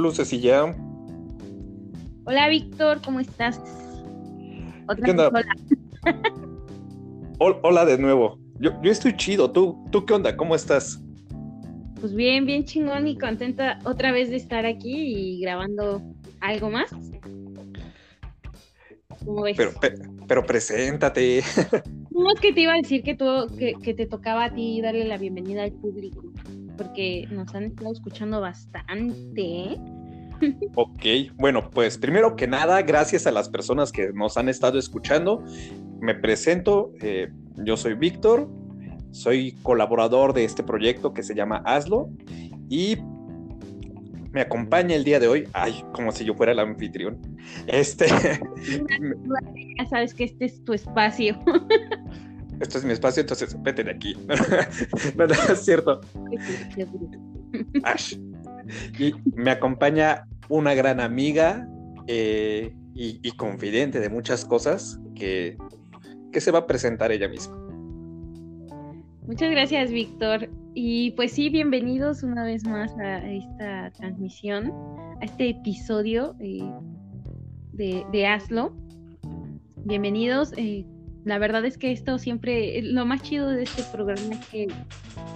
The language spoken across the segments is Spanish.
luces y ya. Hola Víctor, ¿cómo estás? Otra ¿Qué onda? Hola. hola de nuevo. Yo, yo estoy chido. ¿Tú, ¿Tú qué onda? ¿Cómo estás? Pues bien, bien chingón y contenta otra vez de estar aquí y grabando algo más. ¿Cómo ves? Pero, pero, preséntate. ¿Cómo es que te iba a decir que, tú, que, que te tocaba a ti darle la bienvenida al público? Porque nos han estado escuchando bastante. Ok, bueno, pues primero que nada, gracias a las personas que nos han estado escuchando. Me presento, eh, yo soy Víctor, soy colaborador de este proyecto que se llama Hazlo y me acompaña el día de hoy, ay, como si yo fuera el anfitrión. Este. Ya sabes que este es tu espacio. Esto es mi espacio, entonces vete de aquí. no, es cierto. Ash. Y me acompaña una gran amiga eh, y, confidente de muchas cosas que, que se va a presentar ella misma. Muchas gracias, Víctor. Y pues sí, bienvenidos una vez más a esta transmisión, a este episodio eh, de, de Hazlo. Bienvenidos. Eh, la verdad es que esto siempre, lo más chido de este programa es que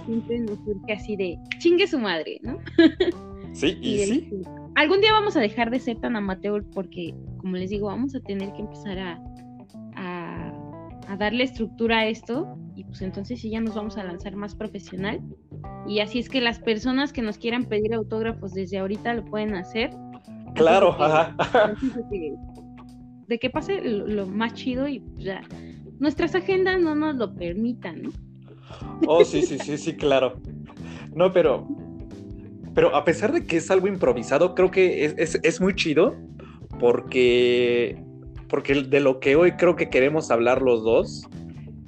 siempre nos surge así de chingue su madre, ¿no? Sí, y, sí. Algún día vamos a dejar de ser tan amateur porque, como les digo, vamos a tener que empezar a, a, darle estructura a esto y pues entonces sí ya nos vamos a lanzar más profesional. Y así es que las personas que nos quieran pedir autógrafos desde ahorita lo pueden hacer. Claro, ajá. De que, pase lo, más chido y pues ya nuestras agendas no nos lo permitan, ¿no? Oh, sí, sí, sí, sí, claro. No, pero pero a pesar de que es algo improvisado, creo que es, muy chido porque, porque de lo que hoy creo que queremos hablar los dos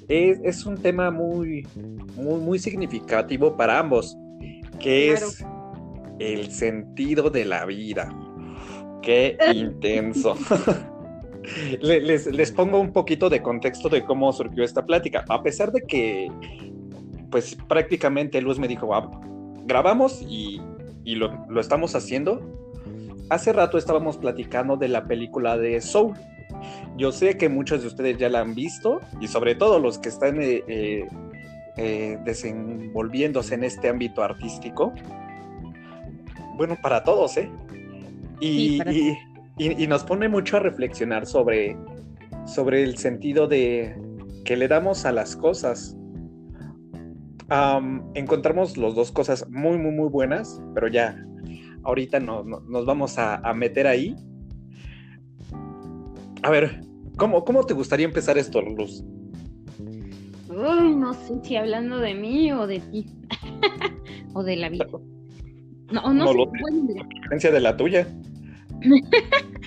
es, un tema muy, muy, muy significativo para ambos, que es el sentido de la vida. Qué intenso. les, les, pongo un poquito de contexto de cómo surgió esta plática. A pesar de que, pues prácticamente Luz me dijo, ah, grabamos y y lo, estamos haciendo. Hace rato estábamos platicando de la película de Soul. Yo sé que muchos de ustedes ya la han visto y sobre todo los que están eh, eh, eh, desenvolviéndose en este ámbito artístico. Bueno, para todos, ¿eh? Y, y, nos pone mucho a reflexionar sobre, sobre el sentido de que le damos a las cosas encontramos los dos cosas muy, muy, muy buenas, pero ya ahorita no, nos vamos a, meter ahí. A ver, ¿cómo, ¿cómo te gustaría empezar esto, Luz? Uy, no sé si hablando de mí o de ti. o de la vida. No, no, sé. La diferencia de la tuya.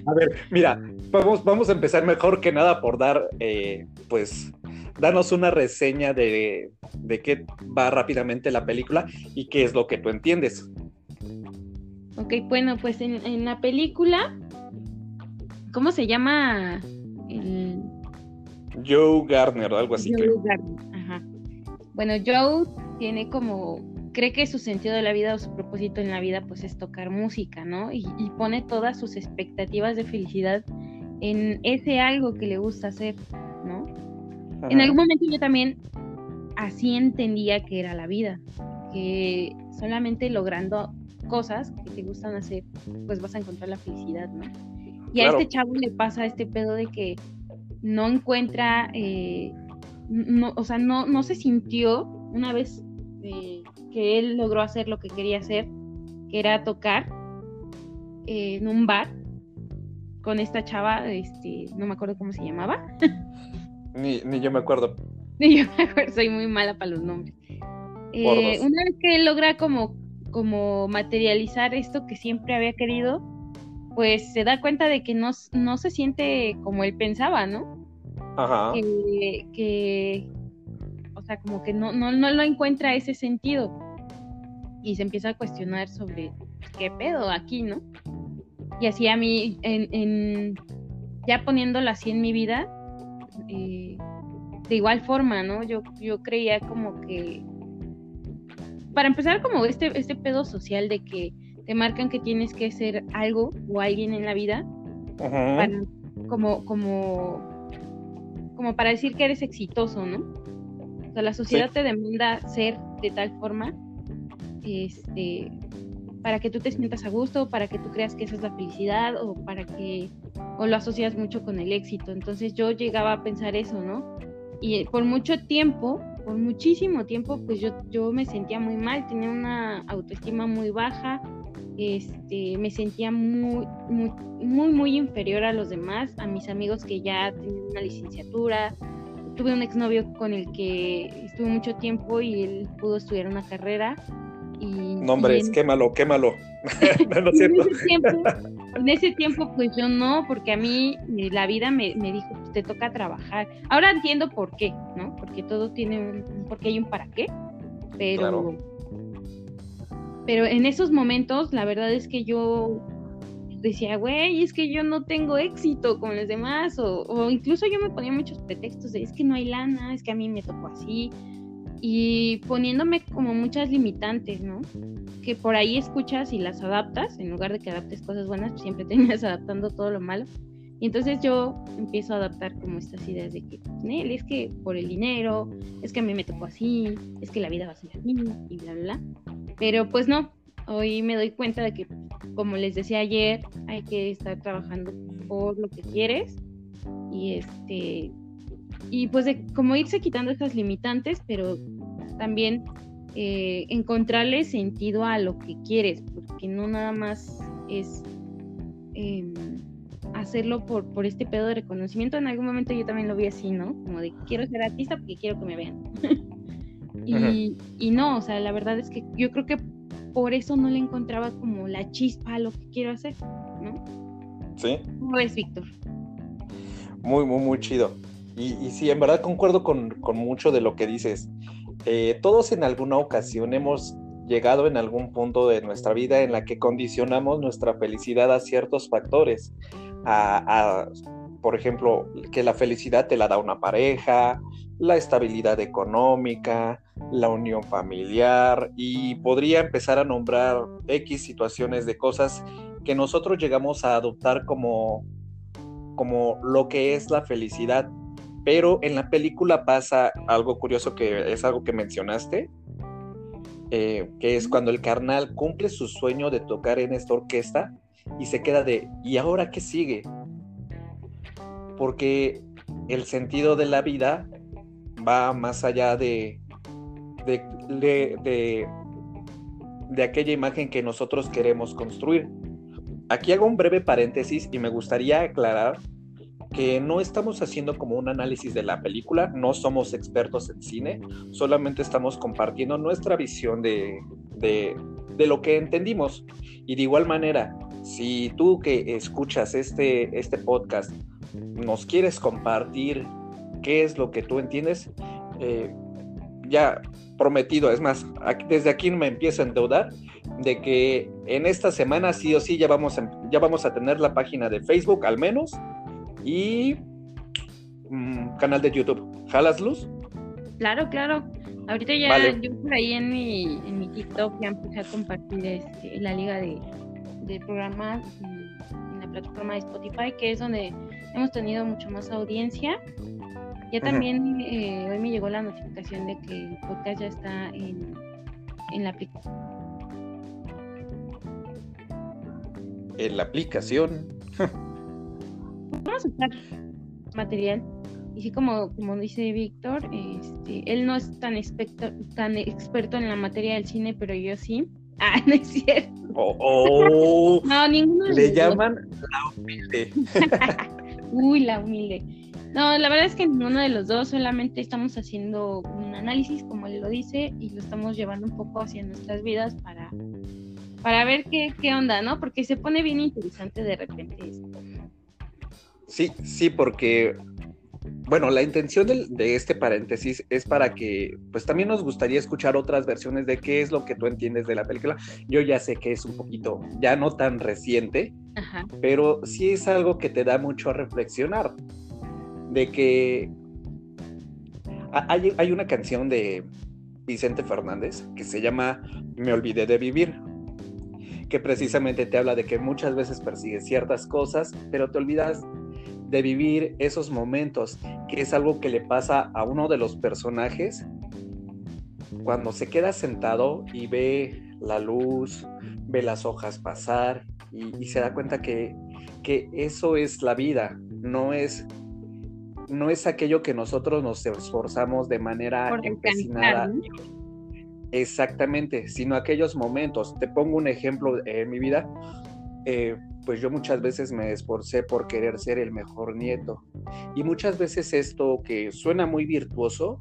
A ver, mira, vamos, vamos a empezar mejor que nada por dar, eh, pues, danos una reseña de, de qué va rápidamente la película y qué es lo que tú entiendes. Ok, bueno, pues en, la película, ¿cómo se llama? Joe Gardner, algo así. Joe Gardner, ajá. Bueno, Joe tiene como, cree que su sentido de la vida o su propósito en la vida pues es tocar música, ¿no? Y, y pone todas sus expectativas de felicidad en ese algo que le gusta hacer, ¿no? En algún momento yo también así entendía que era la vida, que solamente logrando cosas que te gustan hacer, pues vas a encontrar la felicidad, ¿no? Y a este chavo le pasa este pedo de que no encuentra, eh, no, o sea, no, no se sintió una vez eh, que él logró hacer lo que quería hacer, que era tocar eh, en un bar con esta chava, este, no me acuerdo cómo se llamaba. Ni, yo me acuerdo. Ni yo me acuerdo, soy muy mala para los nombres. Eh, una vez que él logra como, como materializar esto que siempre había querido, pues se da cuenta de que no, no se siente como él pensaba, ¿no? Ajá. Que, o sea, como que no, no, no lo encuentra ese sentido. Y se empieza a cuestionar sobre qué pedo aquí, ¿no? Y así a mí, en, en ya poniéndolo así en mi vida, eh, de igual forma, ¿no? Yo, yo creía como que, para empezar, como este, este pedo social de que te marcan que tienes que ser algo o alguien en la vida como, como, como para decir que eres exitoso, ¿no? O sea, la sociedad te demanda ser de tal forma este, para que tú te sientas a gusto, para que tú creas que esa es la felicidad o para que o lo asocias mucho con el éxito. Entonces yo llegaba a pensar eso, ¿no? Y por mucho tiempo, por muchísimo tiempo, pues yo, yo me sentía muy mal, tenía una autoestima muy baja, este, me sentía muy, muy, muy, muy inferior a los demás, a mis amigos que ya tenían una licenciatura. Tuve un exnovio con el que estuve mucho tiempo y él pudo estudiar una carrera no, hombre, quémalo, quémalo. no, En, ese tiempo, pues yo no, porque a mí eh, la vida me, dijo, pues te toca trabajar. Ahora entiendo por qué, ¿no? Porque todo tiene un, porque hay un para qué, pero... Pero en esos momentos, la verdad es que yo decía, güey, es que yo no tengo éxito con los demás, o, o, incluso yo me ponía muchos pretextos de, es que no hay lana, es que a mí me tocó así, y poniéndome como muchas limitantes, ¿no? Que por ahí escuchas y las adaptas, en lugar de que adaptes cosas buenas, pues siempre terminas adaptando todo lo malo. Y entonces yo empiezo a adaptar como estas ideas de que, pues, es que por el dinero, es que a mí me tocó así, es que la vida va a ser así, y bla, bla, bla. Pero pues no, hoy me doy cuenta de que, como les decía ayer, hay que estar trabajando por lo que quieres y este y pues de como irse quitando esas limitantes, pero también eh, encontrarle sentido a lo que quieres, porque no nada más es em, hacerlo por, por este pedo de reconocimiento. En algún momento yo también lo vi así, ¿no? Como de quiero ser artista porque quiero que me vean. y, y no, o sea, la verdad es que yo creo que por eso no le encontraba como la chispa a lo que quiero hacer, ¿no? Sí. ¿Cómo es, Víctor? Muy, muy, muy chido. Y, sí, en verdad concuerdo con, mucho de lo que dices. Eh, todos en alguna ocasión hemos llegado en algún punto de nuestra vida en la que condicionamos nuestra felicidad a ciertos factores. A, por ejemplo, que la felicidad te la da una pareja, la estabilidad económica, la unión familiar y podría empezar a nombrar X situaciones de cosas que nosotros llegamos a adoptar como, como lo que es la felicidad. Pero en la película pasa algo curioso que es algo que mencionaste, eh, que es cuando el carnal cumple su sueño de tocar en esta orquesta y se queda de, ¿y ahora qué sigue? Porque el sentido de la vida va más allá de, de, de, de aquella imagen que nosotros queremos construir. Aquí hago un breve paréntesis y me gustaría aclarar que no estamos haciendo como un análisis de la película, no somos expertos en cine, solamente estamos compartiendo nuestra visión de, lo que entendimos. Y de igual manera, si tú que escuchas este, este podcast nos quieres compartir qué es lo que tú entiendes, eh, ya prometido, es más, desde aquí me empiezo a endeudar de que en esta semana sí o sí ya vamos ya vamos a tener la página de Facebook al menos y mm, canal de YouTube. ¿Jalas luz? Claro, claro. Ahorita ya yo por ahí en mi, en mi TikTok ya empecé a compartir este, la liga de, de programas en la plataforma de Spotify, que es donde hemos tenido mucho más audiencia. Ya también eh, hoy me llegó la notificación de que el podcast ya está en, en la aplicación. En la aplicación. vamos a usar material. Y sí, como, como dice Víctor, este, él no es tan, experto, tan experto en la materia del cine, pero yo sí. Ah, no es cierto. Oh, oh. no, ninguno Le llaman la humilde. Uy, la humilde. No, la verdad es que ninguno de los dos, solamente estamos haciendo un análisis, como él lo dice, y lo estamos llevando un poco hacia nuestras vidas para, para ver qué, qué onda, ¿no? Porque se pone bien interesante de repente esto. Sí, sí, porque, bueno, la intención de, este paréntesis es para que, pues también nos gustaría escuchar otras versiones de qué es lo que tú entiendes de la película. Yo ya sé que es un poquito, ya no tan reciente, pero sí es algo que te da mucho a reflexionar. De que hay, hay una canción de Vicente Fernández que se llama Me olvidé de vivir que precisamente te habla de que muchas veces persigues ciertas cosas, pero te olvidas de vivir esos momentos, que es algo que le pasa a uno de los personajes cuando se queda sentado y ve la luz, ve las hojas pasar y, se da cuenta que, que, eso es la vida, no es, no es aquello que nosotros nos esforzamos de manera empecinada. Exactamente, sino aquellos momentos. Te pongo un ejemplo en mi vida. Eh, pues yo muchas veces me esforcé por querer ser el mejor nieto. Y muchas veces esto que suena muy virtuoso,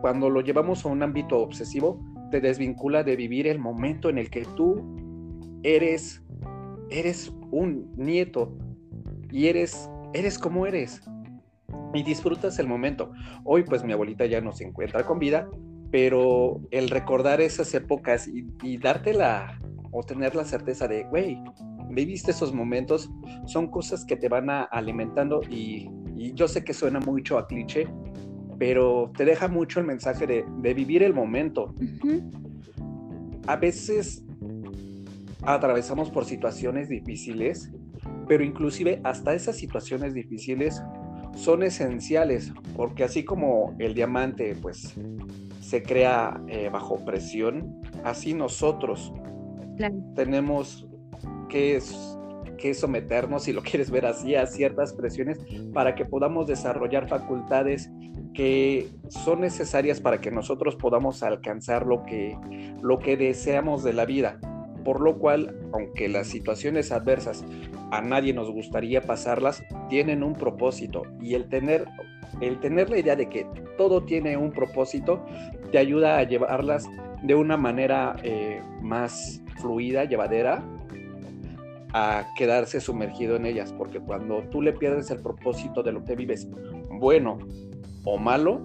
cuando lo llevamos a un ámbito obsesivo, te desvincula de vivir el momento en el que tú eres, eres un nieto y eres, eres como eres. Y disfrutas el momento. Hoy pues mi abuelita ya no se encuentra con vida, pero el recordar esas épocas y, y darte la, o tener la certeza de, güey, viviste esos momentos, son cosas que te van a, alimentando y, yo sé que suena mucho a cliché, pero te deja mucho el mensaje de, vivir el momento. A veces atravesamos por situaciones difíciles, pero inclusive hasta esas situaciones difíciles son esenciales, porque así como el diamante pues se crea eh, bajo presión, así nosotros tenemos que, que someternos, si lo quieres ver así, a ciertas presiones para que podamos desarrollar facultades que son necesarias para que nosotros podamos alcanzar lo que, lo que deseamos de la vida. Por lo cual, aunque las situaciones adversas a nadie nos gustaría pasarlas, tienen un propósito. Y el tener, el tener la idea de que todo tiene un propósito te ayuda a llevarlas de una manera eh, más fluida, llevadera, a quedarse sumergido en ellas, porque cuando tú le pierdes el propósito de lo que vives, bueno o malo,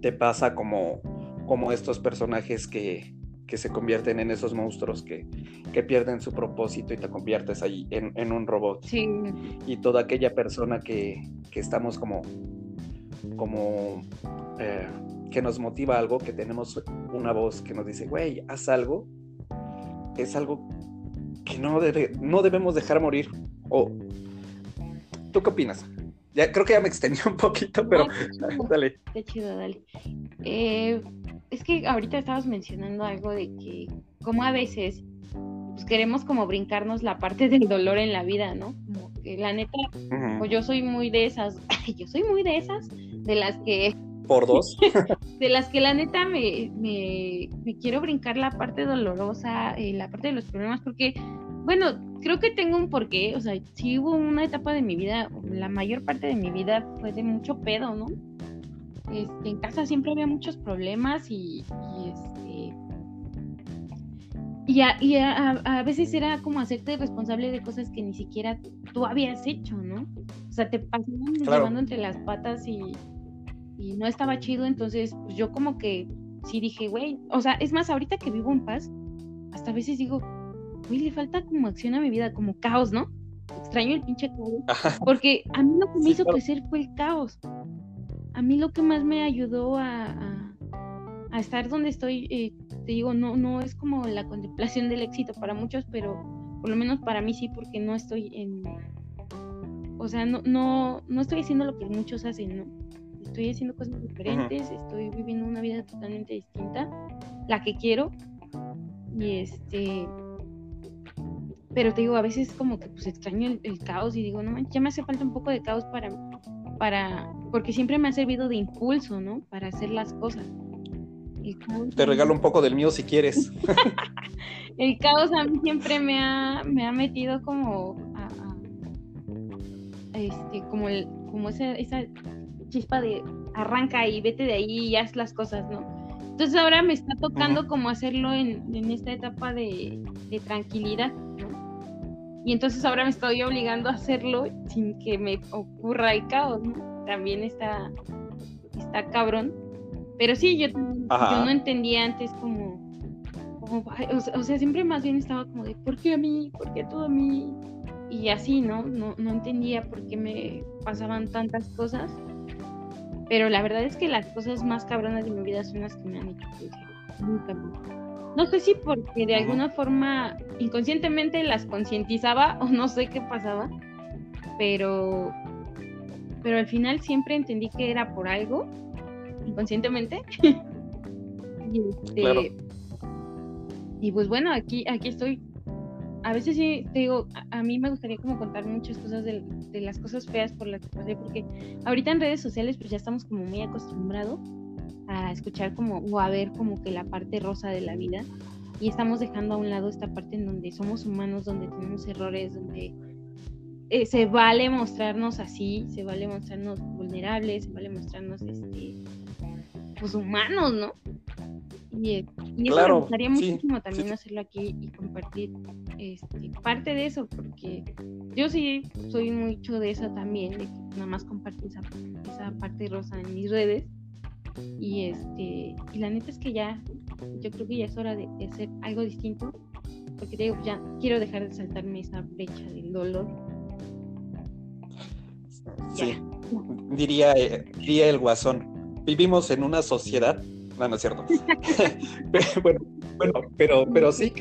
te pasa como, como estos personajes que, que se convierten en esos monstruos que, que, pierden su propósito y te conviertes ahí en, en un robot. Sí. Y toda aquella persona que, que estamos como, como eh, que nos motiva algo, que tenemos una voz que nos dice, güey, haz algo, es algo que no, debe, no debemos dejar morir. O, ¿Tú qué opinas? Ya, creo que ya me extendí un poquito, pero dale. Qué chido, dale. Eh, es que ahorita estabas mencionando algo de que, como a veces, pues queremos como brincarnos la parte del dolor en la vida, ¿no? Como que la neta, pues yo soy muy de esas, yo soy muy de esas, de las que por dos. de las que la neta me, me, quiero brincar la parte dolorosa, eh, la parte de los problemas, porque, bueno, creo que tengo un porqué, o sea, sí hubo una etapa de mi vida, la mayor parte de mi vida fue de mucho pedo, ¿no? Este, en casa siempre había muchos problemas y, y este y, a, y a, veces era como hacerte responsable de cosas que ni siquiera tú habías hecho, ¿no? O sea, te pasaban llevando entre las patas y, y no estaba chido, entonces pues yo como que sí dije, güey, o sea, es más, ahorita que vivo en paz, hasta a veces digo, güey, le falta como acción a mi vida, como caos, ¿no? Extraño el pinche caos, porque a mí lo que me hizo crecer fue el caos. A mí lo que más me ayudó a, a, estar donde estoy, eh, te digo, no, no es como la contemplación del éxito para muchos, pero por lo menos para mí sí, porque no estoy en, o sea, no, no, no estoy haciendo lo que muchos hacen, ¿no? estoy haciendo cosas diferentes, estoy viviendo una vida totalmente distinta, la que quiero. Y este, pero te digo, a veces como que pues extraño el, caos y digo, no ya me hace falta un poco de caos para, para, porque siempre me ha servido de impulso, ¿no? Para hacer las cosas. Te regalo un poco del mío si quieres. el caos a mí siempre me ha, me ha metido como a, este, como el, como esa, esa chispa de arranca y vete de ahí y haz las cosas, ¿no? Entonces ahora me está tocando como hacerlo en, esta etapa de, tranquilidad, ¿no? Y entonces ahora me estoy obligando a hacerlo sin que me ocurra el caos, ¿no? También está, está cabrón. Pero sí, yo, yo no entendía antes como, o, sea, siempre más bien estaba como de, ¿por qué a mí? ¿Por qué todo a mí? Y así, ¿no? No, no entendía por qué me pasaban tantas cosas. Pero la verdad es que las cosas más cabronas de mi vida son las que me han hecho crecer. Nunca no sé si porque de alguna forma inconscientemente las concientizaba o no sé qué pasaba, pero pero al final siempre entendí que era por algo, inconscientemente. y, este, y pues bueno, aquí, aquí estoy. A veces sí, te digo, a, mí me gustaría como contar muchas cosas de, de, las cosas feas por las que pasé, porque ahorita en redes sociales pues ya estamos como muy acostumbrados a escuchar como o a ver como que la parte rosa de la vida y estamos dejando a un lado esta parte en donde somos humanos, donde tenemos errores, donde eh, se vale mostrarnos así, se vale mostrarnos vulnerables, se vale mostrarnos este, pues humanos, ¿no? Y, y eso me gustaría muchísimo también hacerlo aquí y compartir este, parte de eso, porque yo sí soy mucho de eso también, de que nada más comparto esa, esa parte rosa en mis redes. Y este, y la neta es que ya, yo creo que ya es hora de, de hacer algo distinto, porque digo, ya quiero dejar de saltarme esa brecha del dolor Sí, diría, eh, diría el guasón. Vivimos en una sociedad. No, no es cierto. bueno, pero, pero sí,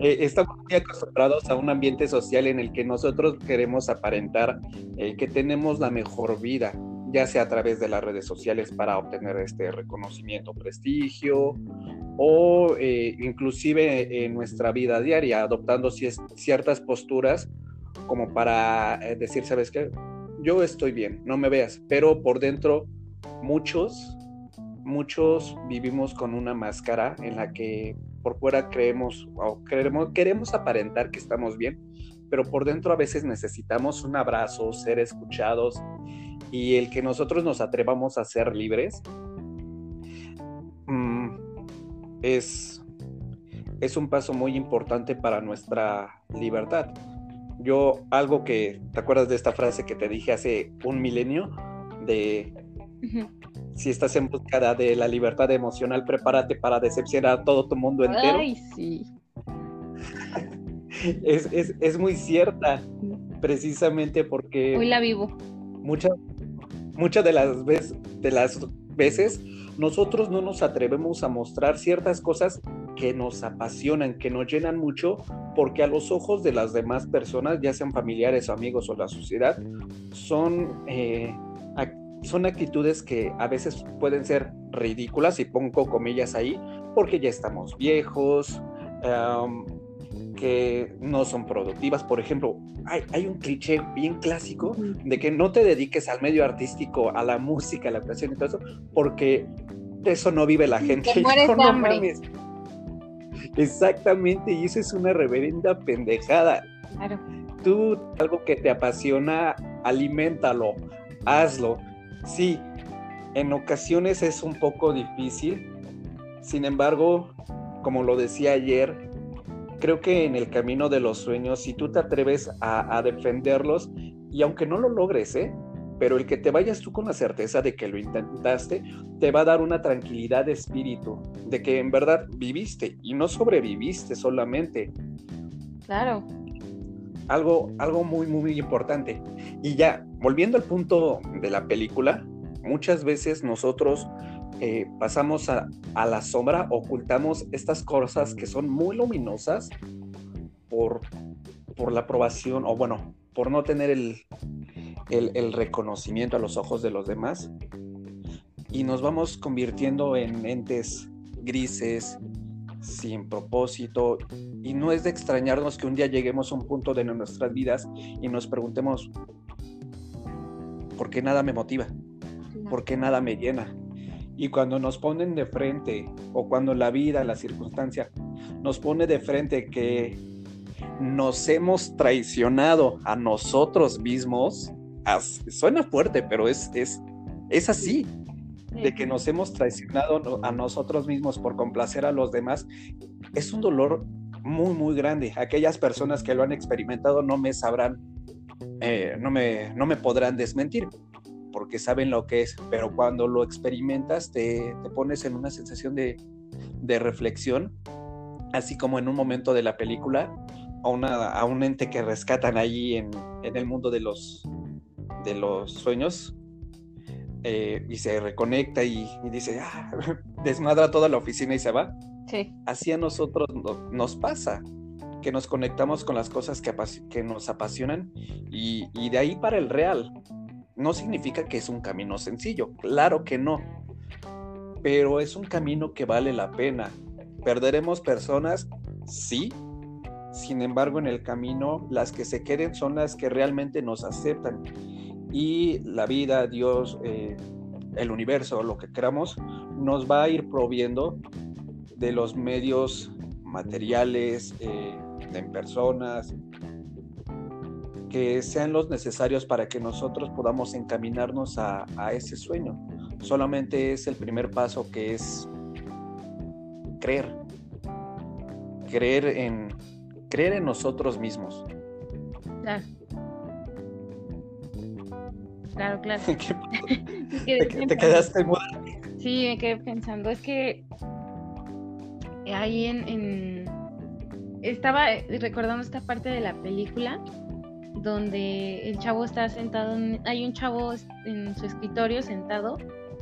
eh, estamos muy acostumbrados a un ambiente social en el que nosotros queremos aparentar eh, que tenemos la mejor vida, ya sea a través de las redes sociales para obtener este reconocimiento, prestigio, o inclusive en nuestra vida diaria, adoptando ciertas posturas como para decir, ¿sabes qué? yo estoy bien, no me veas, pero por dentro muchos, muchos vivimos con una máscara en la que por fuera creemos o queremos, queremos aparentar que estamos bien, pero por dentro a veces necesitamos un abrazo, ser escuchados y el que nosotros nos atrevamos a ser libres mm, es, es un paso muy importante para nuestra libertad yo algo que, ¿te acuerdas de esta frase que te dije hace un milenio? De si estás en búsqueda de la libertad emocional, prepárate para decepcionar a todo tu mundo entero. Ay, sí. es, muy cierta, precisamente porque... Hoy la vivo. Muchas muchas de las, veces, nosotros no nos atrevemos a mostrar ciertas cosas que nos apasionan, que nos llenan mucho, porque a los ojos de las demás personas, ya sean familiares, amigos o la sociedad, son, eh, son actitudes que a veces pueden ser ridículas, y pongo comillas ahí, porque ya estamos viejos, que no son productivas. Por ejemplo, hay, hay, un cliché bien clásico de que no te dediques al medio artístico, a la música, a la creación y todo eso, porque de eso no vive la gente. Exactamente, y eso es una reverenda pendejada. Claro. Tú, algo que te apasiona, aliméntalo, hazlo. Sí, en ocasiones es un poco difícil, sin embargo, como lo decía ayer, creo que en el camino de los sueños, si tú te atreves a, defenderlos, y aunque no lo logres, ¿eh? pero el que te vayas tú con la certeza de que lo intentaste, te va a dar una tranquilidad de espíritu, de que en verdad viviste y no sobreviviste solamente. Claro. Algo, algo muy, muy importante. Y ya, volviendo al punto de la película, muchas veces nosotros eh, pasamos a, la sombra, ocultamos estas cosas que son muy luminosas por, por la aprobación, o bueno, por no tener el, el, reconocimiento a los ojos de los demás. Y nos vamos convirtiendo en entes grises, sin propósito. Y no es de extrañarnos que un día lleguemos a un punto de nuestras vidas y nos preguntemos, ¿por qué nada me motiva? ¿Por qué nada me llena? Y cuando nos ponen de frente, o cuando la vida, la circunstancia, nos pone de frente que nos hemos traicionado a nosotros mismos, suena fuerte, pero es, es, es así, de que nos hemos traicionado a nosotros mismos por complacer a los demás, es un dolor muy, muy grande. Aquellas personas que lo han experimentado no me sabrán, eh, no, me, no me podrán desmentir porque saben lo que es, pero cuando lo experimentas te, te pones en una sensación de, de, reflexión, así como en un momento de la película, a, una, a un ente que rescatan allí en, en, el mundo de los, de los sueños. eh, y se reconecta y, dice, ah, desmadra toda la oficina y se va. Sí. Así a nosotros nos pasa, que nos conectamos con las cosas que, que nos apasionan y, y de ahí para el real. No significa que es un camino sencillo, claro que no, pero es un camino que vale la pena. ¿Perderemos personas? Sí. Sin embargo, en el camino, las que se queden son las que realmente nos aceptan y la vida, Dios, eh, el universo, lo que queramos, nos va a ir proviendo de los medios materiales, eh, en personas, que sean los necesarios para que nosotros podamos encaminarnos a, a, ese sueño. Solamente es el primer paso que es creer, creer en, creer en nosotros mismos. Claro. Claro, claro. ¿Te, quedaste muda? Sí, me quedé pensando. Es que ahí en, Estaba recordando esta parte de la película donde el chavo está sentado, hay un chavo en su escritorio sentado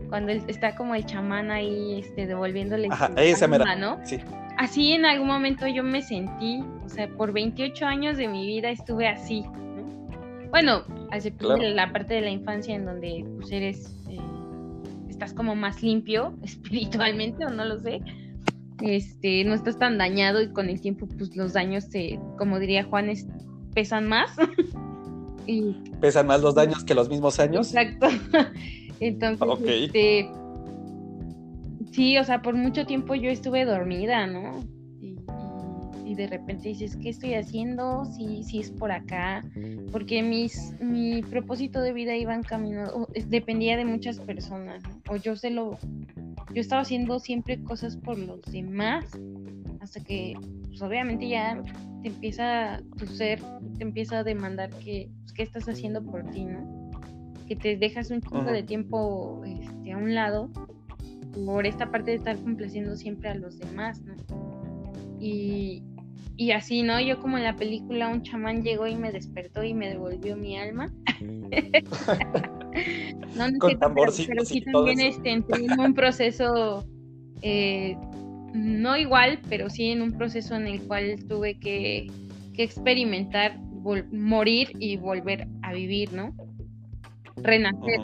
cuando está como el chamán ahí este, devolviéndole Ajá, esa ¿no? Sí. Así en algún momento yo me sentí, o sea, por 28 años de mi vida estuve así, ¿no? Bueno, la parte de la infancia en donde pues eres, eh, estás como más limpio espiritualmente o no lo sé, este, no estás tan dañado y con el tiempo pues los daños, se, como diría Juan, pesan más. y, pesan más los daños que los mismos años. Exacto. Entonces, este, sí, o sea, por mucho tiempo yo estuve dormida, ¿no? y de repente dices, ¿qué estoy haciendo? Si, si es por acá, porque mis, mi propósito de vida iba en camino, dependía de muchas personas, o yo se lo, yo estaba haciendo siempre cosas por los demás, hasta que, pues, obviamente ya te empieza, tu ser te empieza a demandar que, pues, ¿qué estás haciendo por ti, no? Que te dejas un poco de tiempo este, a un lado por esta parte de estar complaciendo siempre a los demás, ¿no? Y, y así, ¿no? Yo como en la película un chamán llegó y me despertó y me devolvió mi alma. no, no Con pero, pero, sí también este, en un proceso, eh, no igual, pero sí en un proceso en el cual tuve que, que experimentar morir y volver a vivir, ¿no? Renacer.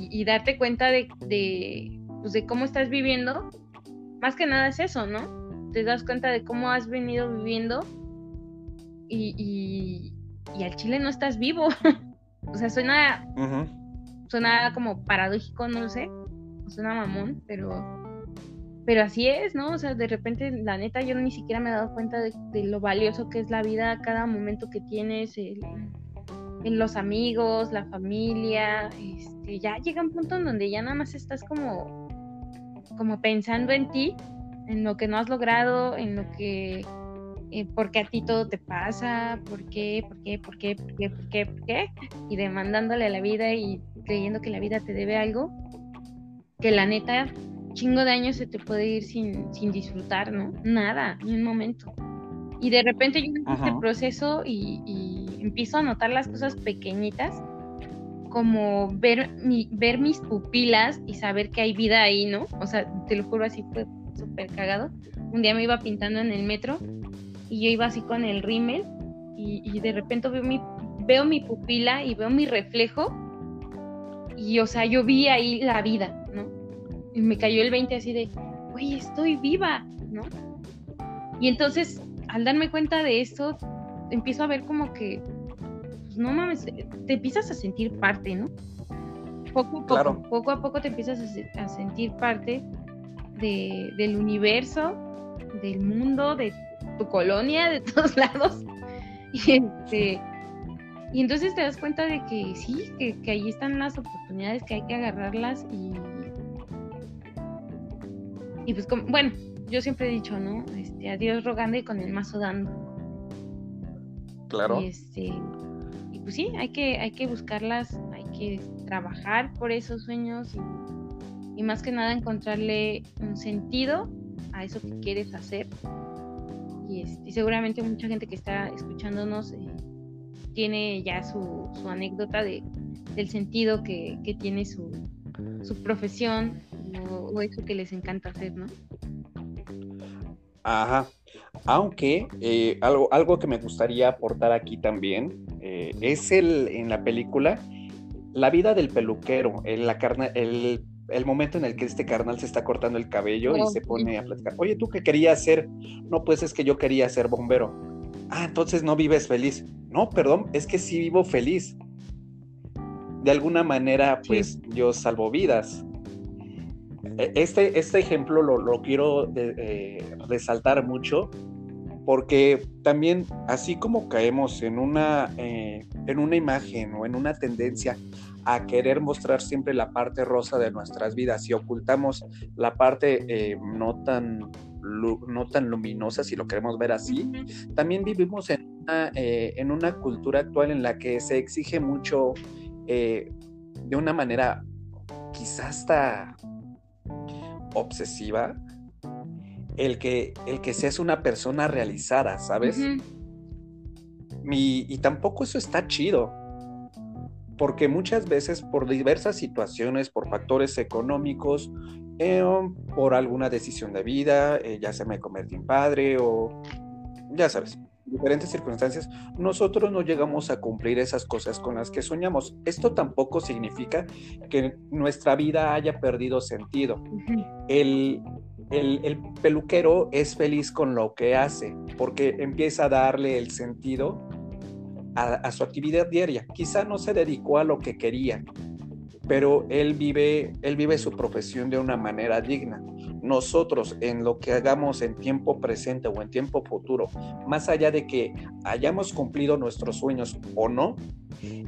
y, y, darte cuenta de, de, pues, de cómo estás viviendo. Más que nada es eso, ¿no? te das cuenta de cómo has venido viviendo y, y, al chile no estás vivo. o sea, suena, suena como paradójico, no lo sé, suena mamón, pero pero así es, ¿no? O sea, de repente, la neta, yo ni siquiera me he dado cuenta de, lo valioso que es la vida, cada momento que tienes, en los amigos, la familia, este, ya llega un punto en donde ya nada más estás como, como pensando en ti en lo que no has logrado, en lo que, eh, porque a ti todo te pasa, por qué, por qué, por qué, por qué, por qué, por qué, y demandándole a la vida y creyendo que la vida te debe algo, que la neta, chingo de años se te puede ir sin, sin disfrutar, ¿no? Nada, ni un momento. Y de repente yo en este proceso y, y empiezo a notar las cosas pequeñitas como ver, mi, ver mis pupilas y saber que hay vida ahí, ¿no? O sea, te lo juro así fue súper cagado. Un día me iba pintando en el metro y yo iba así con el rímel y, de repente veo mi, veo mi pupila y veo mi reflejo y o sea, yo vi ahí la vida, ¿no? Y me cayó el 20 así de, güey, estoy viva, ¿no? Y entonces, al darme cuenta de esto, empiezo a ver como que, pues, no mames, te empiezas a sentir parte, ¿no? Poco a poco, poco a poco te empiezas a sentir parte del universo, del mundo, de tu colonia, de todos lados. Y, este, y entonces te das cuenta de que sí, que, que ahí están las oportunidades, que hay que agarrarlas y... Y pues, como, bueno, yo siempre he dicho, ¿no? Este, a Dios rogando y con el mazo dando. Claro. Y, este, y pues sí, hay que, hay que buscarlas, hay que trabajar por esos sueños y y más que nada encontrarle un sentido a eso que quieres hacer. Y, este, seguramente mucha gente que está escuchándonos eh, tiene ya su, anécdota de, del sentido que, tiene su, su profesión o, eso que les encanta hacer, ¿no? Ajá. Aunque eh, algo, algo que me gustaría aportar aquí también eh, es el en la película la vida del peluquero, en la carne, el, el, momento en el que este carnal se está cortando el cabello y oh, se pone a platicar. Oye, ¿tú qué querías ser? No, pues es que yo quería ser bombero. Ah, entonces no vives feliz. No, perdón, es que sí vivo feliz. De alguna manera, pues yo salvo vidas. E, este, este ejemplo lo, quiero eh, resaltar mucho porque también así como caemos en una, eh, en una imagen o en una tendencia a querer mostrar siempre la parte rosa de nuestras vidas y ocultamos la parte eh, no, tan, no tan luminosa, si lo queremos ver así, también vivimos en una, en una cultura actual en la que se exige mucho de una manera quizás hasta obsesiva, el que, el que seas una persona realizada, ¿sabes? y, tampoco eso está chido. Porque muchas veces por diversas situaciones, por factores económicos, eh, por alguna decisión de vida, eh, ya se me convertí en padre o ya sabes, diferentes circunstancias, nosotros no llegamos a cumplir esas cosas con las que soñamos. Esto tampoco significa que nuestra vida haya perdido sentido. el, el, peluquero es feliz con lo que hace porque empieza a darle el sentido a, su actividad diaria. Quizá no se dedicó a lo que quería, pero él vive, él vive su profesión de una manera digna. Nosotros en lo que hagamos en tiempo presente o en tiempo futuro, más allá de que hayamos cumplido nuestros sueños o no,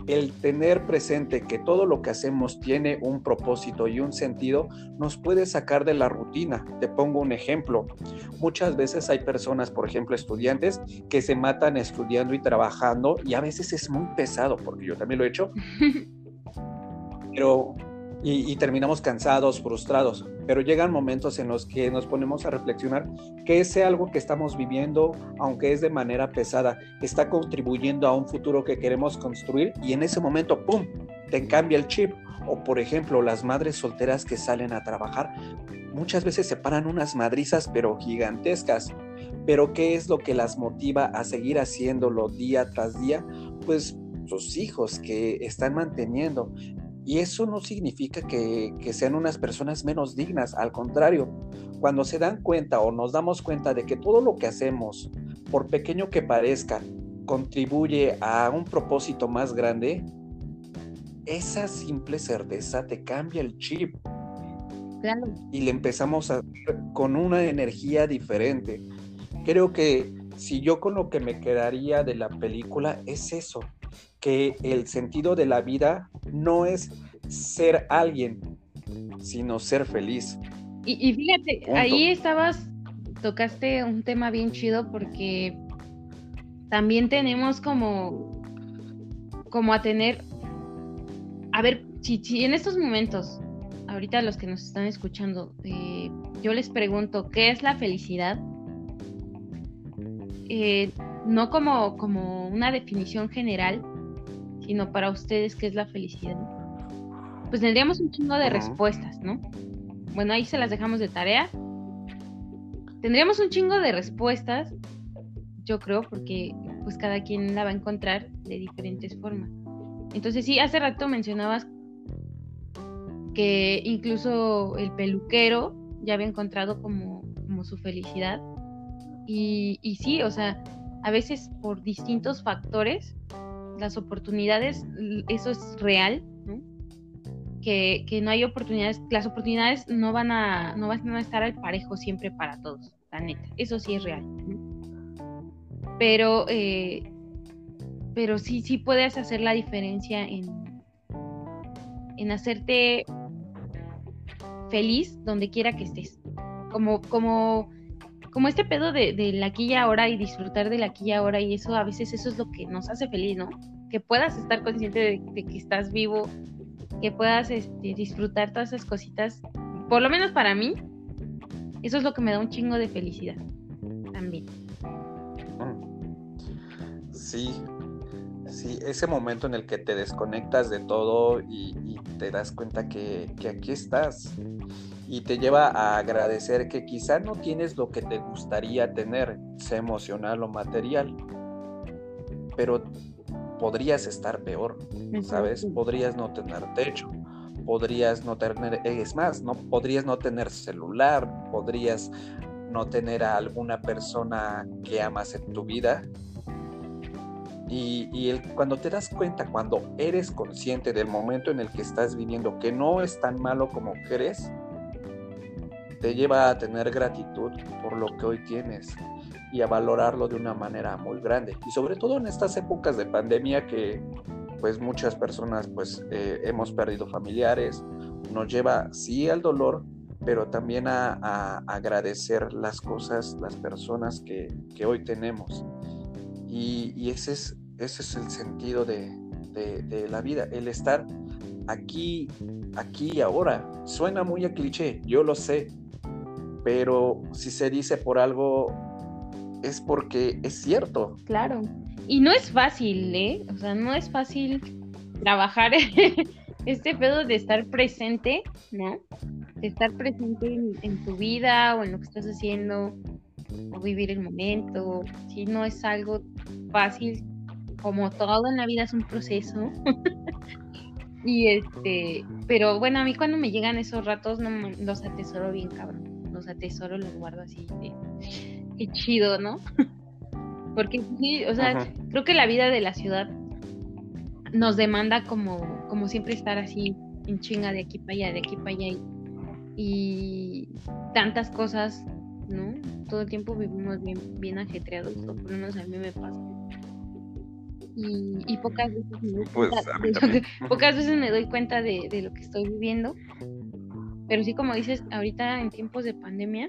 el tener presente que todo lo que hacemos tiene un propósito y un sentido nos puede sacar de la rutina. Te pongo un ejemplo. Muchas veces hay personas, por ejemplo, estudiantes, que se matan estudiando y trabajando y a veces es muy pesado, porque yo también lo he hecho. Pero y, terminamos cansados, frustrados. Pero llegan momentos en los que nos ponemos a reflexionar que ese algo que estamos viviendo, aunque es de manera pesada, está contribuyendo a un futuro que queremos construir y en ese momento, ¡pum!, te cambia el chip. O por ejemplo, las madres solteras que salen a trabajar, muchas veces se paran unas madrizas pero gigantescas. Pero ¿qué es lo que las motiva a seguir haciéndolo día tras día? Pues sus hijos que están manteniendo. Y eso no significa que, sean unas personas menos dignas, al contrario, cuando se dan cuenta o nos damos cuenta de que todo lo que hacemos, por pequeño que parezca, contribuye a un propósito más grande, esa simple certeza te cambia el chip. Claro. Y le empezamos a con una energía diferente. Creo que si yo con lo que me quedaría de la película es eso, que el sentido de la vida no es ser alguien, sino ser feliz. Y, fíjate, ahí estabas, tocaste un tema bien chido porque también tenemos como, como a tener, a ver, si, en estos momentos, ahorita los que nos están escuchando, eh, yo les pregunto, ¿qué es la felicidad? Eh, no como, como una definición general, sino para ustedes qué es la felicidad. Pues tendríamos un chingo de respuestas, ¿no? Bueno, ahí se las dejamos de tarea. Tendríamos un chingo de respuestas, yo creo, porque pues cada quien la va a encontrar de diferentes formas. Entonces sí, hace rato mencionabas que incluso el peluquero ya había encontrado como, como su felicidad. Y, y sí, o sea, a veces por distintos factores las oportunidades, eso es real, ¿no? Que, no hay oportunidades, las oportunidades no van a, no van a estar al parejo siempre para todos, la neta, eso sí es real. Pero, eh, pero sí, sí puedes hacer la diferencia en, en hacerte feliz donde quiera que estés. Como, como como este pedo de, de la aquí ahora y disfrutar de la aquí ahora y eso a veces eso es lo que nos hace feliz, ¿no? Que puedas estar consciente de, que estás vivo, que puedas este, disfrutar todas esas cositas, por lo menos para mí, eso es lo que me da un chingo de felicidad también. Sí, sí, ese momento en el que te desconectas de todo y, te das cuenta que, que aquí estás y te lleva a agradecer que quizá no tienes lo que te gustaría tener, sea emocional o material, pero podrías estar peor, ¿sabes? Podrías no tener techo, podrías no tener, es más, no podrías no tener celular, podrías no tener a alguna persona que amas en tu vida. Y, el, cuando te das cuenta, cuando eres consciente del momento en el que estás viviendo, que no es tan malo como crees, te lleva a tener gratitud por lo que hoy tienes y a valorarlo de una manera muy grande. Y sobre todo en estas épocas de pandemia que pues muchas personas pues eh, hemos perdido familiares, nos lleva sí al dolor, pero también a, agradecer las cosas, las personas que, hoy tenemos. Y, ese, es, ese es el sentido de, de, la vida, el estar aquí, aquí y ahora. Suena muy a cliché, yo lo sé, pero si se dice por algo es porque es cierto. Claro. Y no es fácil, ¿eh? O sea, no es fácil trabajar este pedo de estar presente, ¿no? De estar presente en, tu vida o en lo que estás haciendo, o vivir el momento. Sí, no es algo fácil. Como todo en la vida es un proceso. y este, pero bueno, a mí cuando me llegan esos ratos no los atesoro bien, cabrón. Los atesoro, los guardo así de qué chido, ¿no? Porque sí, o sea, creo que la vida de la ciudad nos demanda como, como siempre estar así en chinga de aquí para allá, de aquí para allá y, tantas cosas, ¿no? Todo el tiempo vivimos bien, bien ajetreados, o por lo menos a mí me pasa. Y, pocas veces me doy pues, cuenta, de, pocas veces me doy cuenta de, de lo que estoy viviendo. Pero sí, como dices, ahorita en tiempos de pandemia,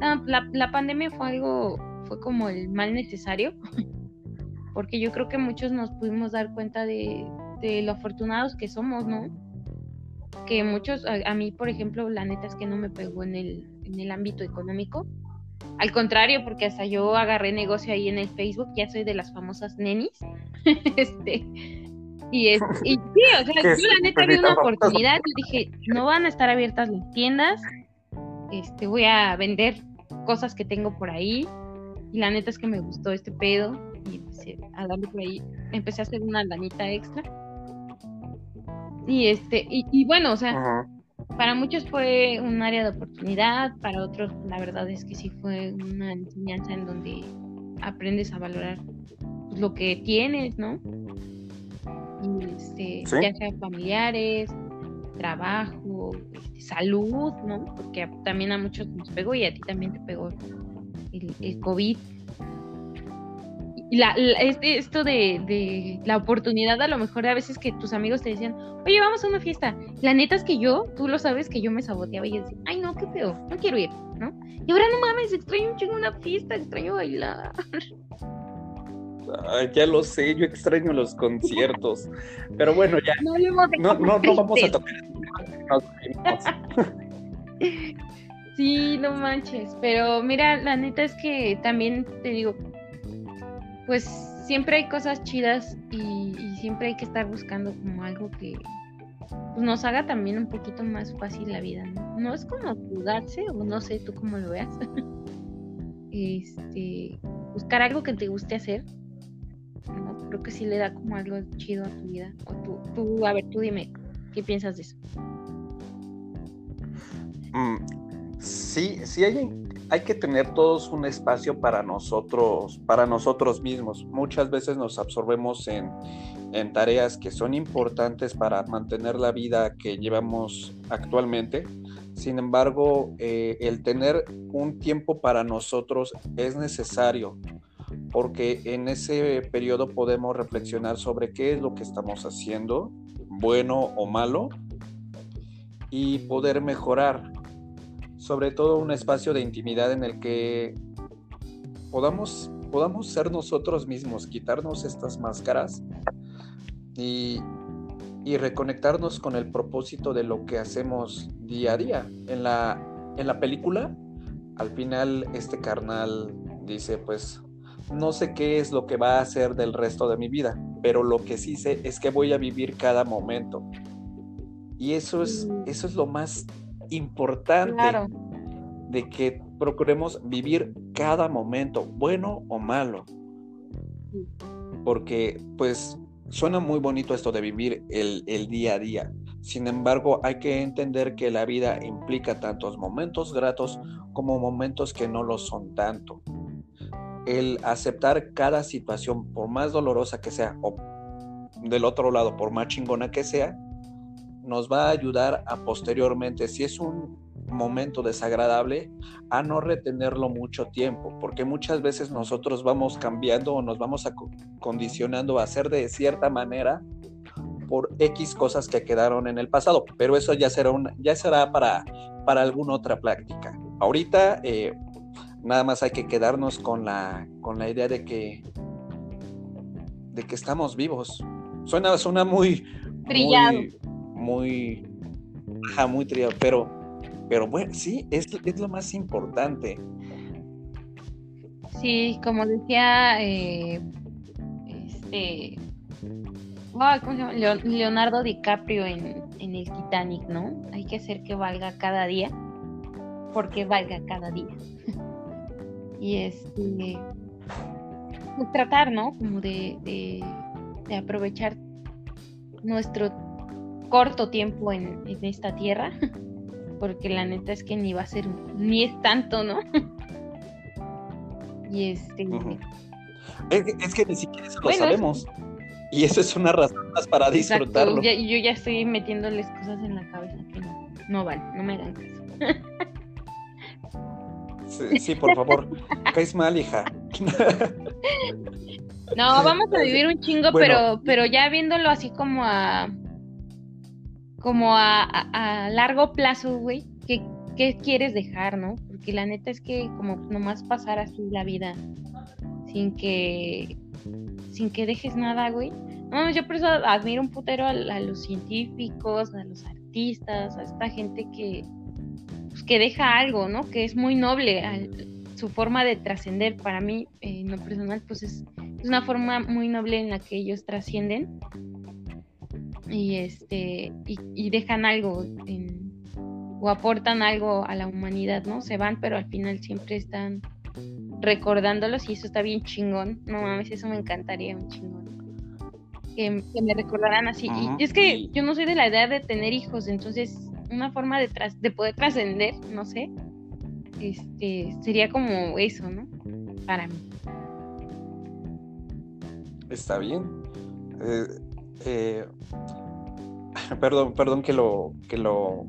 la, la pandemia fue algo, fue como el mal necesario, porque yo creo que muchos nos pudimos dar cuenta de, de lo afortunados que somos, ¿no? Que muchos, a, mí, por ejemplo, la neta es que no me pegó en el, en el ámbito económico. Al contrario, porque hasta yo agarré negocio ahí en el Facebook, ya soy de las famosas nenis. este, y, es, y sí, o sea, yo la neta vi una oportunidad y dije, no van a estar abiertas las tiendas, este, voy a vender cosas que tengo por ahí. Y la neta es que me gustó este pedo. Y empecé a darle por ahí. Empecé a hacer una lanita extra. Y este, y, bueno, o sea, para muchos fue un área de oportunidad, para otros la verdad es que sí fue una enseñanza en donde aprendes a valorar lo que tienes, ¿no? Este, ya sea familiares, trabajo, este, salud, ¿no? Porque también a muchos nos pegó y a ti también te pegó el, COVID. Y la, este, esto de, la oportunidad, a lo mejor a veces que tus amigos te decían, oye, vamos a una fiesta. La neta es que yo, tú lo sabes, que yo me saboteaba y decía, ay, no, qué pedo, no quiero ir, ¿no? Y ahora no mames, extraño un chingo una fiesta, extraño bailar. ya lo sé, yo extraño los conciertos. Pero bueno, ya. No, no, no, vamos a tocar. sí, no manches. Pero mira, la neta es que también te digo, pues siempre hay cosas chidas y, siempre hay que estar buscando como algo que pues, nos haga también un poquito más fácil la vida, ¿no? No es como jugarse, o no sé tú cómo lo veas. este, buscar algo que te guste hacer Creo que sí le da como algo chido a tu vida. O tú, tú a ver, tú dime, ¿qué piensas de eso? Mm, sí, sí hay, hay que tener todos un espacio para nosotros, para nosotros mismos. Muchas veces nos absorbemos en, en tareas que son importantes para mantener la vida que llevamos actualmente. Sin embargo, eh, el tener un tiempo para nosotros es necesario porque en ese periodo podemos reflexionar sobre qué es lo que estamos haciendo, bueno o malo, y poder mejorar. Sobre todo un espacio de intimidad en el que podamos, podamos ser nosotros mismos, quitarnos estas máscaras y, y reconectarnos con el propósito de lo que hacemos día a día. En la, en la película, al final este carnal dice, pues no sé qué es lo que va a hacer del resto de mi vida, pero lo que sí sé es que voy a vivir cada momento. Y eso es, eso es lo más importante de que procuremos vivir cada momento, bueno o malo. Porque pues suena muy bonito esto de vivir el, el día a día. Sin embargo, hay que entender que la vida implica tantos momentos gratos como momentos que no lo son tanto. El aceptar cada situación, por más dolorosa que sea, o del otro lado, por más chingona que sea, nos va a ayudar a posteriormente, si es un momento desagradable, a no retenerlo mucho tiempo, porque muchas veces nosotros vamos cambiando o nos vamos condicionando a hacer de cierta manera por X cosas que quedaron en el pasado, pero eso ya será, ya será para, para alguna otra práctica. Ahorita eh, nada más hay que quedarnos con la, con la idea de que, de que estamos vivos. Suena, suena muy... Trillado. Muy, muy, muy trillado, pero, pero bueno, sí, es, es lo más importante. Sí, como decía eh, este Leonardo DiCaprio en, el Titanic, ¿no? Hay que hacer que valga cada día, porque valga cada día. y este, pues tratar, ¿no? Como de, de, aprovechar nuestro corto tiempo en, esta tierra, porque la neta es que ni va a ser, ni es tanto, ¿no? y este... Es, que ni siquiera lo sabemos. Y eso es una razón más para disfrutarlo. Yo, yo ya estoy metiéndoles cosas en la cabeza que no, no vale, no me hagan caso. Sí, por favor. Caes mal, hija. No, vamos a vivir un chingo, pero, pero ya viéndolo así como a como a, a, largo plazo, güey, ¿qué, ¿qué, quieres dejar, no? Porque la neta es que como nomás pasar así la vida sin que sin que dejes nada, güey. No, yo por eso admiro un putero a, los científicos, a los artistas, a esta gente que, que deja algo, ¿no? Que es muy noble. su forma de trascender, para mí, en lo personal, pues es, una forma muy noble en la que ellos trascienden y este y, dejan algo o aportan algo a la humanidad, ¿no? Se van, pero al final siempre están recordándolos y eso está bien chingón. No mames, eso me encantaría un chingón. Que, me recordaran así. y es que yo no soy de la idea de tener hijos, entonces una forma de, de poder trascender, no sé, este, sería como eso, ¿no? Para mí. Está bien. Eh, eh, perdón, perdón que lo, que lo,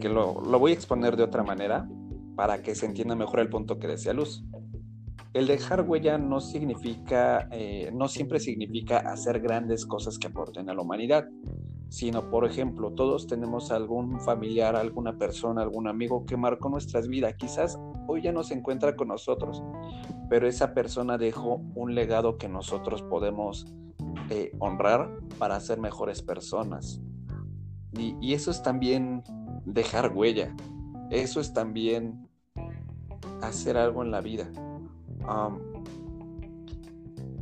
que lo, lo voy a exponer de otra manera para que se entienda mejor el punto que decía Luz. El dejar huella no significa, eh, no siempre significa hacer grandes cosas que aporten a la humanidad, sino, por ejemplo, todos tenemos algún familiar, alguna persona, algún amigo que marcó nuestras vidas. Quizás hoy ya no se encuentra con nosotros, pero esa persona dejó un legado que nosotros podemos eh, honrar para ser mejores personas. y eso es también dejar huella. Eso es también hacer algo en la vida.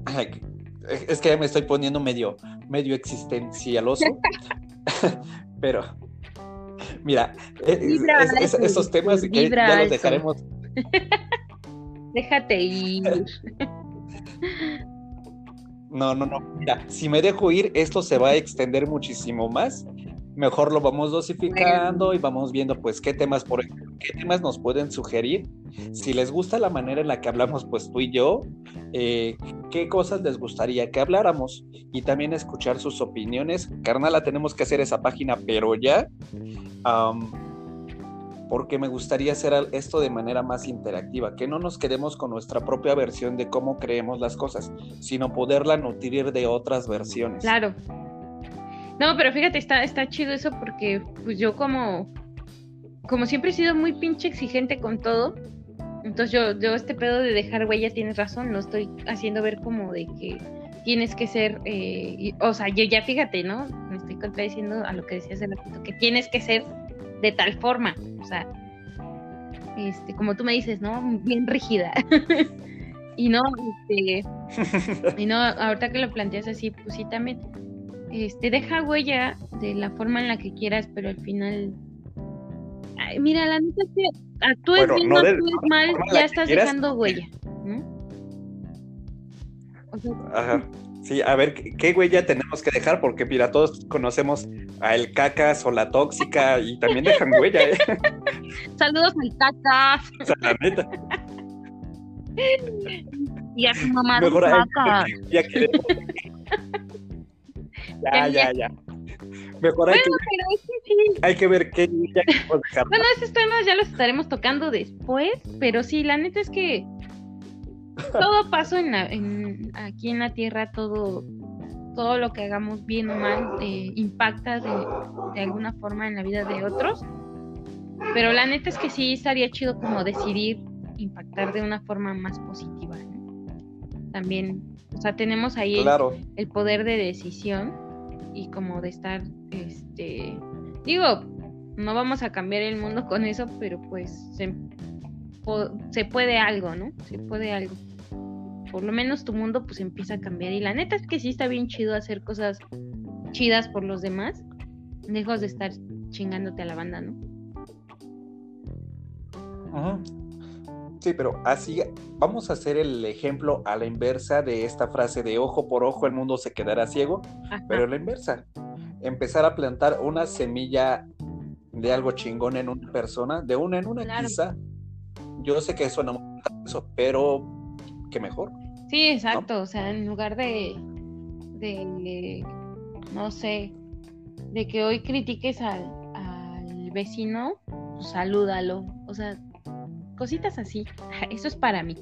es que me estoy poniendo medio, medio existencialoso. Pero, mira, e, esos temas que ya los dejaremos. Déjate ir. No, no, no. Mira, si me dejo ir, esto se va a extender muchísimo más mejor lo vamos dosificando y vamos viendo pues qué temas por qué temas nos pueden sugerir. Si les gusta la manera en la que hablamos pues tú y yo eh, qué cosas les gustaría que habláramos y también escuchar sus opiniones. Carnal la tenemos que hacer esa página pero ya porque me gustaría hacer esto de manera más interactiva, que no nos quedemos con nuestra propia versión de cómo creemos las cosas, sino poderla nutrir de otras versiones. Claro, no, pero fíjate, está, está chido eso porque pues yo como, como siempre he sido muy pinche exigente con todo, entonces yo, yo este pedo de dejar huella tienes razón, lo estoy haciendo ver como de que tienes que ser, eh, o sea, yo ya fíjate, ¿no? Me estoy contradiciendo a lo que decías de que tienes que ser de tal forma, o sea, este, como tú me dices, ¿no? Bien rígida. y no, este, y no, ahorita que lo planteas así, pues sí también este, deja huella de la forma en la que quieras, pero al final. Mira, la neta es que actúes bien o actúes mal, ya estás dejando huella. Ajá. Sí, a ver, ¿qué huella tenemos que dejar? Porque mira, todos conocemos a el cacas o la tóxica y también dejan huella, ¿eh? Saludos al cacas. O sea, la neta. Y a su mamá Mejor caca. Ya, ya, ya, ya. Mejor hay, bueno, que, sí. hay que ver qué. Bueno, esos temas ya los estaremos tocando después, pero sí, la neta es que todo paso en, aquí en la Tierra, todo, todo lo que hagamos bien o mal eh, impacta de, alguna forma en la vida de otros. Pero la neta es que sí estaría chido como decidir impactar de una forma más positiva. También, o sea, tenemos ahí el, poder de decisión y como de estar, este, digo, no vamos a cambiar el mundo con eso, pero pues se, puede algo, ¿no? Se puede algo. Por lo menos tu mundo pues empieza a cambiar. Y la neta es que sí está bien chido hacer cosas chidas por los demás, lejos de estar chingándote a la banda, ¿no? Sí, pero así vamos a hacer el ejemplo a la inversa de esta frase de ojo por ojo el mundo se quedará ciego, pero a la inversa. Empezar a plantar una semilla de algo chingón en una persona, de una en una quizá, yo sé que suena muy eso, pero qué mejor. Sí, exacto. O sea, en lugar de, de, no sé, de que hoy critiques al, al vecino, pues salúdalo. O sea, cositas así. Eso es para mí.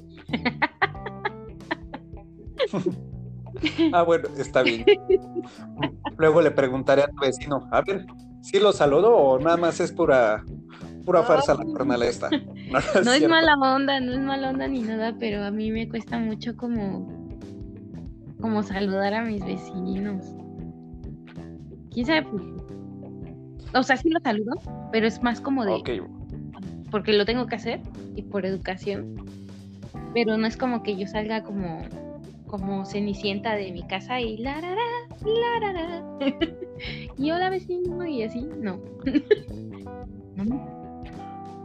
ah, bueno, está bien. Luego le preguntaré a tu vecino, a ver, ¿sí lo saludo o nada más es pura pura farsa la carnal esta. No, es, mala onda, no es mala onda ni nada, pero a mí me cuesta mucho como, como saludar a mis vecinos. ¿Quién sabe? O sea, sí lo saludo, pero es más como de... Porque lo tengo que hacer y por educación. Pero no es como que yo salga como como cenicienta de mi casa y la la la la y hola vecino y así, no. no.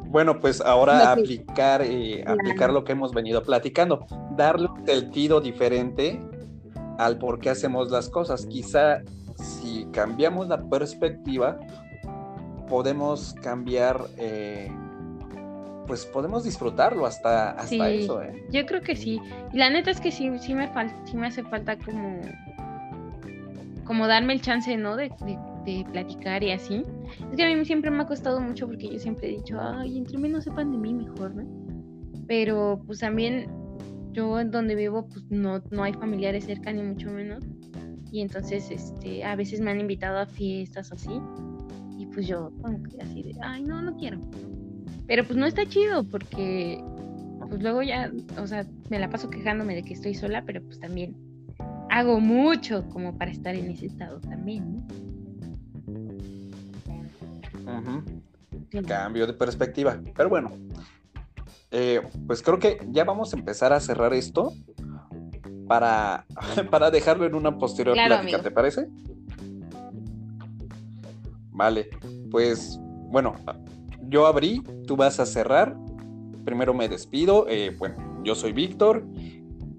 Bueno, pues ahora aplicar, eh, aplicar lo que hemos venido platicando, darle un sentido diferente al por qué hacemos las cosas. Quizá si cambiamos la perspectiva, podemos cambiar, eh, pues podemos disfrutarlo hasta, hasta eso. ¿eh? Yo creo que sí. Y la neta es que sí, sí me, sí me hace falta como, como darme el chance, ¿no? de de platicar y así. Es que a mí siempre me ha costado mucho porque yo siempre he dicho, ay, entre menos sepan de mí, mejor, ¿no? Pero pues también yo en donde vivo, pues no, no hay familiares cerca ni mucho menos. Y entonces, este, a veces me han invitado a fiestas así. Y pues yo como que así de, ay, no, no quiero. Pero pues no está chido porque pues luego ya, o sea, me la paso quejándome de que estoy sola, pero pues también hago mucho como para estar en ese estado también, ¿no? Cambio de perspectiva. Pero bueno, eh, pues creo que ya vamos a empezar a cerrar esto para, para dejarlo en una posterior plática, ¿te parece? Vale, pues bueno, yo abrí, tú vas a cerrar. Primero me despido. Eh, bueno, yo soy Víctor.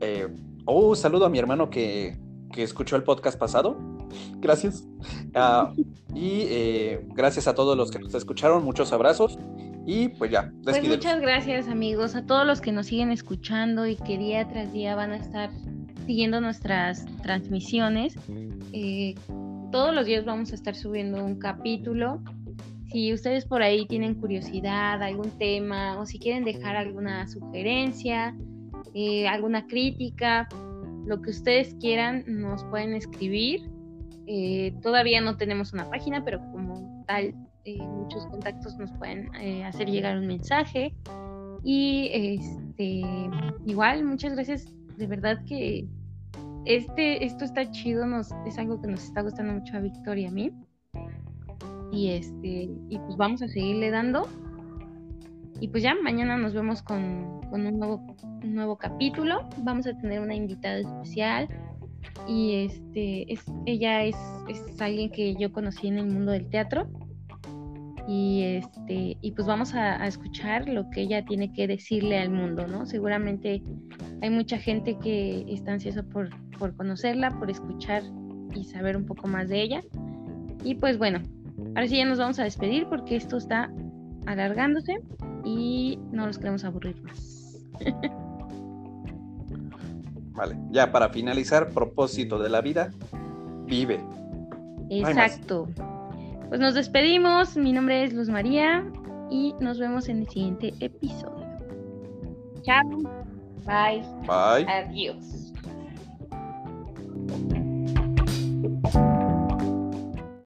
Eh, oh, saludo a mi hermano que, que escuchó el podcast pasado. Gracias. Ah, y eh, gracias a todos los que nos escucharon. Muchos abrazos. Y pues ya, pues muchas gracias amigos, a todos los que nos siguen escuchando y que día tras día van a estar siguiendo nuestras transmisiones. Eh, todos los días vamos a estar subiendo un capítulo. Si ustedes por ahí tienen curiosidad, algún tema o si quieren dejar alguna sugerencia, eh, alguna crítica, lo que ustedes quieran, nos pueden escribir eh, todavía no tenemos una página, pero como tal, eh, muchos contactos nos pueden hacer llegar un mensaje. Y este, igual, muchas gracias. De verdad que este, esto está chido, nos, es algo que nos está gustando mucho a Victoria y a mí. Y este, y pues vamos a seguirle dando. Y pues ya mañana nos vemos con, con un, nuevo, un nuevo capítulo. Vamos a tener una invitada especial y este es ella es, es alguien que yo conocí en el mundo del teatro y este y pues vamos a, escuchar lo que ella tiene que decirle al mundo no seguramente hay mucha gente que está ansiosa por, por conocerla por escuchar y saber un poco más de ella y pues bueno ahora sí ya nos vamos a despedir porque esto está alargándose y no los queremos aburrir más vale ya para finalizar propósito de la vida vive exacto pues nos despedimos. Mi nombre es Luz María y nos vemos en el siguiente episodio. Chao. Bye. Bye. Adiós.